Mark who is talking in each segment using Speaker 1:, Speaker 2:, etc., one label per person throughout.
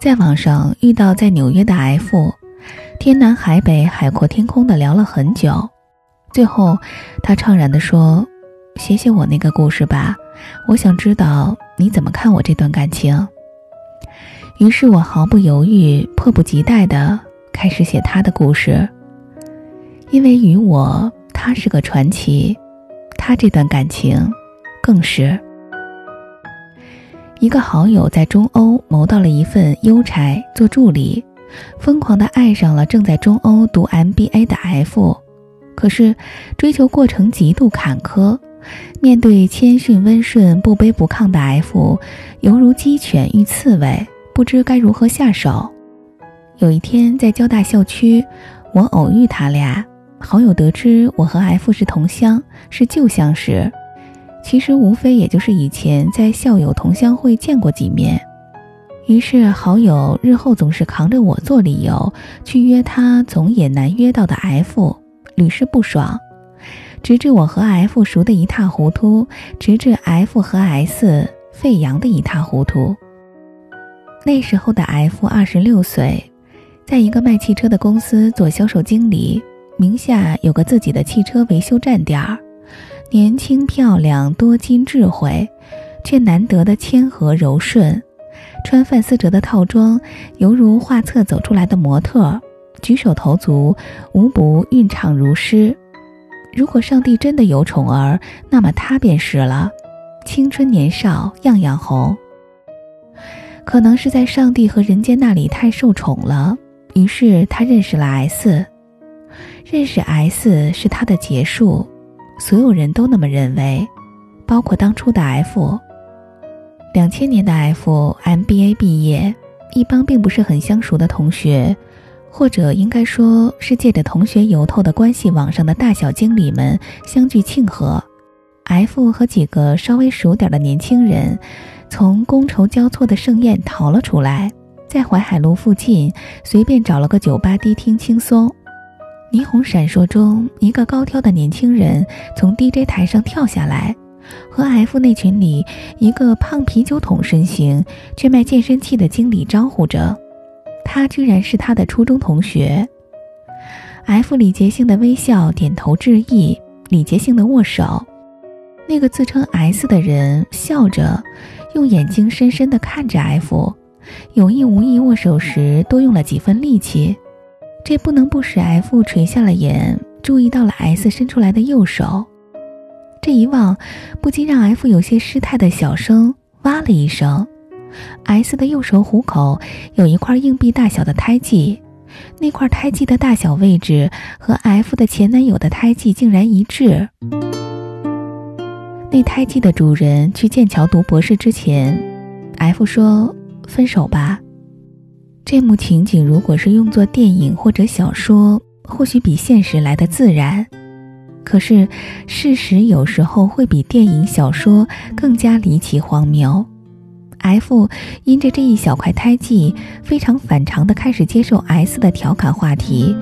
Speaker 1: 在网上遇到在纽约的 F，天南海北、海阔天空的聊了很久，最后他怅然地说：“写写我那个故事吧，我想知道你怎么看我这段感情。”于是我毫不犹豫、迫不及待地开始写他的故事，因为于我，他是个传奇，他这段感情更是。一个好友在中欧谋到了一份邮差做助理，疯狂的爱上了正在中欧读 MBA 的 F，可是追求过程极度坎坷，面对谦逊温顺、不卑不亢的 F，犹如鸡犬遇刺猬，不知该如何下手。有一天在交大校区，我偶遇他俩，好友得知我和 F 是同乡，是旧相识。其实无非也就是以前在校友同乡会见过几面，于是好友日后总是扛着我做理由去约他，总也难约到的 F，屡试不爽，直至我和 F 熟得一塌糊涂，直至 F 和 S 沸扬的一塌糊涂。那时候的 F 二十六岁，在一个卖汽车的公司做销售经理，名下有个自己的汽车维修站点儿。年轻漂亮多金智慧，却难得的谦和柔顺，穿范思哲的套装，犹如画册走出来的模特，举手投足无不韵畅如诗。如果上帝真的有宠儿，那么他便是了。青春年少样样红。可能是在上帝和人间那里太受宠了，于是他认识了 S，认识 S 是他的结束。所有人都那么认为，包括当初的 F。两千年的 F MBA 毕业，一帮并不是很相熟的同学，或者应该说是借着同学由头的关系网上的大小经理们相聚庆贺。F 和几个稍微熟点的年轻人，从觥筹交错的盛宴逃了出来，在淮海路附近随便找了个酒吧低厅轻松。霓虹闪烁中，一个高挑的年轻人从 DJ 台上跳下来，和 F 那群里一个胖啤酒桶身形却卖健身器的经理招呼着。他居然是他的初中同学。F 礼节性的微笑，点头致意，礼节性的握手。那个自称 S 的人笑着，用眼睛深深地看着 F，有意无意握手时多用了几分力气。这不能不使 F 垂下了眼，注意到了 S 伸出来的右手。这一望，不禁让 F 有些失态的小声哇了一声。S 的右手虎口有一块硬币大小的胎记，那块胎记的大小位置和 F 的前男友的胎记竟然一致。那胎记的主人去剑桥读博士之前，F 说：“分手吧。”这幕情景如果是用作电影或者小说，或许比现实来的自然。可是，事实有时候会比电影、小说更加离奇荒谬。F 因着这一小块胎记，非常反常的开始接受 S 的调侃话题，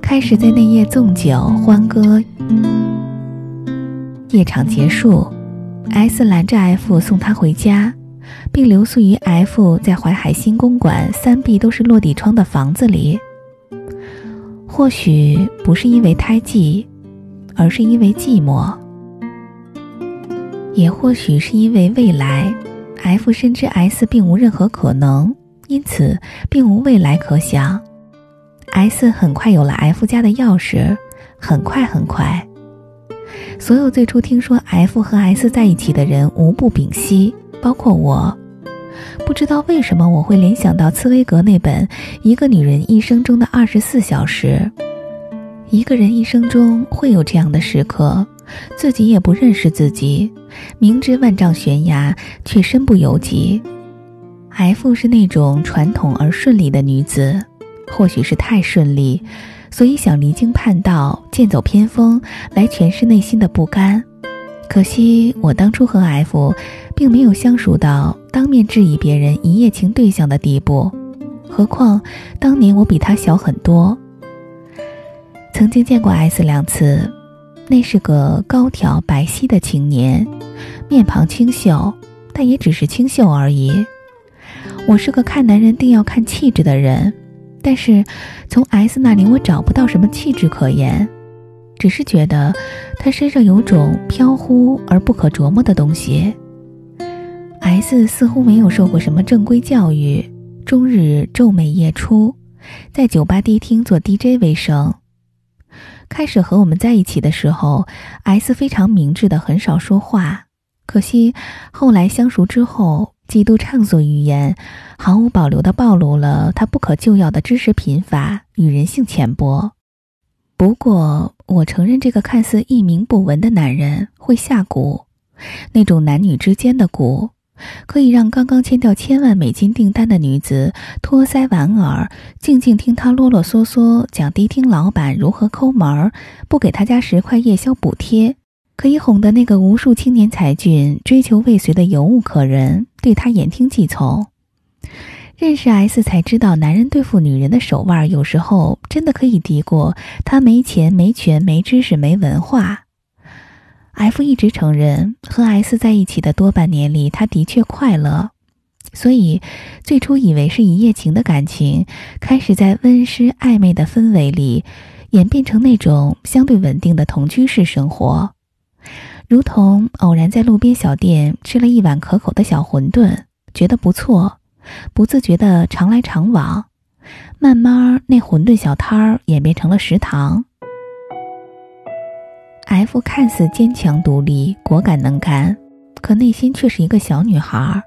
Speaker 1: 开始在那夜纵酒欢歌。夜场结束，S 拦着 F 送他回家。并留宿于 F 在淮海新公馆三壁都是落地窗的房子里。或许不是因为胎记，而是因为寂寞；也或许是因为未来，F 深知 S 并无任何可能，因此并无未来可想。S 很快有了 F 家的钥匙，很快很快。所有最初听说 F 和 S 在一起的人无不屏息。包括我，不知道为什么我会联想到茨威格那本《一个女人一生中的二十四小时》。一个人一生中会有这样的时刻，自己也不认识自己，明知万丈悬崖却身不由己。F 是那种传统而顺利的女子，或许是太顺利，所以想离经叛道、剑走偏锋来诠释内心的不甘。可惜我当初和 F，并没有相熟到当面质疑别人一夜情对象的地步，何况当年我比他小很多。曾经见过 S 两次，那是个高挑白皙的青年，面庞清秀，但也只是清秀而已。我是个看男人定要看气质的人，但是从 S 那里我找不到什么气质可言，只是觉得他身上有种飘忽而不可琢磨的东西。S 似乎没有受过什么正规教育，终日昼美夜出，在酒吧迪厅做 DJ 为生。开始和我们在一起的时候，S 非常明智的很少说话。可惜后来相熟之后，极度畅所欲言，毫无保留的暴露了他不可救药的知识贫乏与人性浅薄。不过，我承认这个看似一鸣不闻的男人会下蛊，那种男女之间的蛊。可以让刚刚签掉千万美金订单的女子托腮莞耳，静静听他啰啰嗦嗦讲迪厅老板如何抠门，不给他家十块夜宵补贴，可以哄得那个无数青年才俊追求未遂的尤物可人对他言听计从。认识 S 才知道，男人对付女人的手腕，有时候真的可以敌过他没钱、没权、没知识、没文化。F 一直承认和 S 在一起的多半年里，他的确快乐，所以最初以为是一夜情的感情，开始在温湿暧昧的氛围里，演变成那种相对稳定的同居式生活，如同偶然在路边小店吃了一碗可口的小馄饨，觉得不错，不自觉的常来常往，慢慢那馄饨小摊儿演变成了食堂。F 看似坚强独立、果敢能干，可内心却是一个小女孩。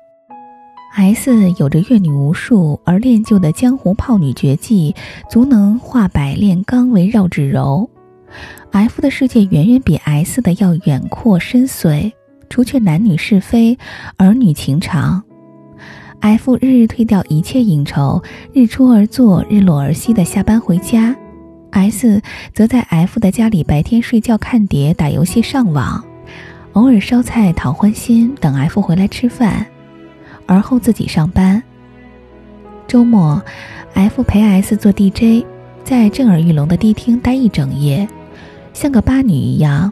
Speaker 1: S 有着阅女无数而练就的江湖泡女绝技，足能化百炼钢为绕指柔。F 的世界远远比 S 的要远阔深邃，除却男女是非、儿女情长。F 日日推掉一切应酬，日出而作，日落而息的下班回家。S 则在 F 的家里白天睡觉、看碟、打游戏、上网，偶尔烧菜讨欢心，等 F 回来吃饭，而后自己上班。周末，F 陪 S 做 DJ，在震耳欲聋的迪厅待一整夜，像个八女一样，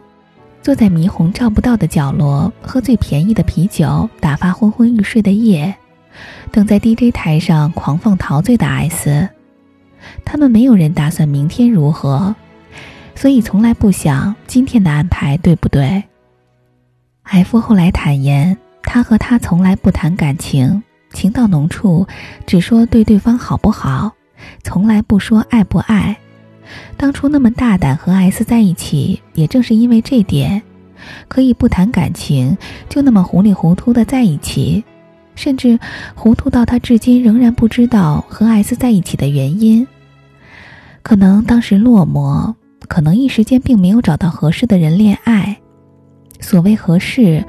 Speaker 1: 坐在霓虹照不到的角落，喝最便宜的啤酒，打发昏昏欲睡的夜，等在 DJ 台上狂放陶醉的 S。他们没有人打算明天如何，所以从来不想今天的安排对不对。F 后来坦言，他和他从来不谈感情，情到浓处只说对对方好不好，从来不说爱不爱。当初那么大胆和 S 在一起，也正是因为这点，可以不谈感情，就那么糊里糊涂的在一起，甚至糊涂到他至今仍然不知道和 S 在一起的原因。可能当时落寞，可能一时间并没有找到合适的人恋爱。所谓合适，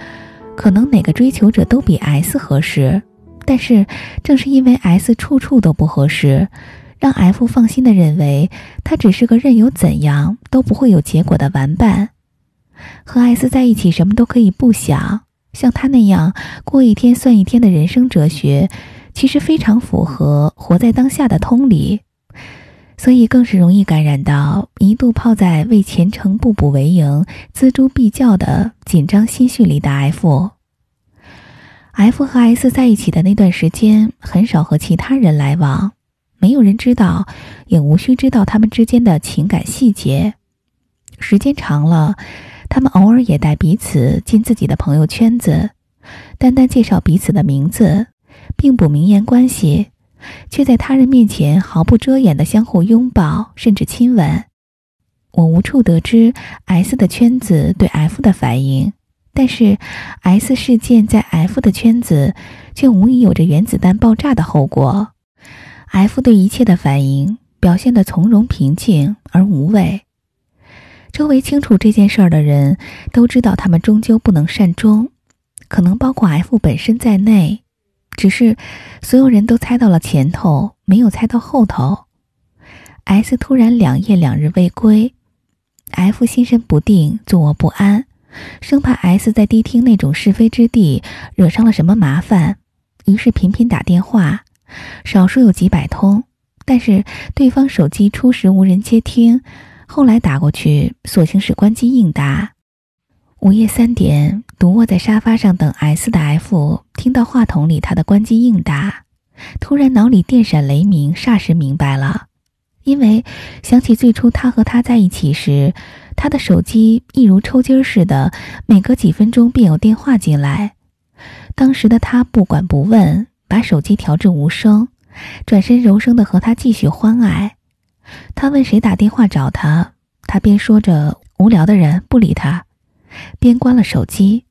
Speaker 1: 可能哪个追求者都比 S 合适，但是正是因为 S 处处都不合适，让 F 放心的认为他只是个任由怎样都不会有结果的玩伴。和 S 在一起，什么都可以不想，像他那样过一天算一天的人生哲学，其实非常符合活在当下的通理。所以更是容易感染到一度泡在为前程步步为营、锱铢必较的紧张心绪里的 F。F 和 S 在一起的那段时间，很少和其他人来往，没有人知道，也无需知道他们之间的情感细节。时间长了，他们偶尔也带彼此进自己的朋友圈子，单单介绍彼此的名字，并不明言关系。却在他人面前毫不遮掩的相互拥抱，甚至亲吻。我无处得知 S 的圈子对 F 的反应，但是 S 事件在 F 的圈子却无疑有着原子弹爆炸的后果。F 对一切的反应表现得从容平静而无畏。周围清楚这件事儿的人都知道，他们终究不能善终，可能包括 F 本身在内。只是，所有人都猜到了前头，没有猜到后头。S 突然两夜两日未归，F 心神不定，坐卧不安，生怕 S 在迪厅那种是非之地惹上了什么麻烦，于是频频打电话，少说有几百通，但是对方手机初时无人接听，后来打过去，索性是关机应答。午夜三点，独卧在沙发上等 S 的 F 听到话筒里他的关机应答，突然脑里电闪雷鸣，霎时明白了，因为想起最初他和他在一起时，他的手机一如抽筋似的，每隔几分钟便有电话进来。当时的他不管不问，把手机调至无声，转身柔声的和他继续欢爱。他问谁打电话找他，他边说着无聊的人不理他，边关了手机。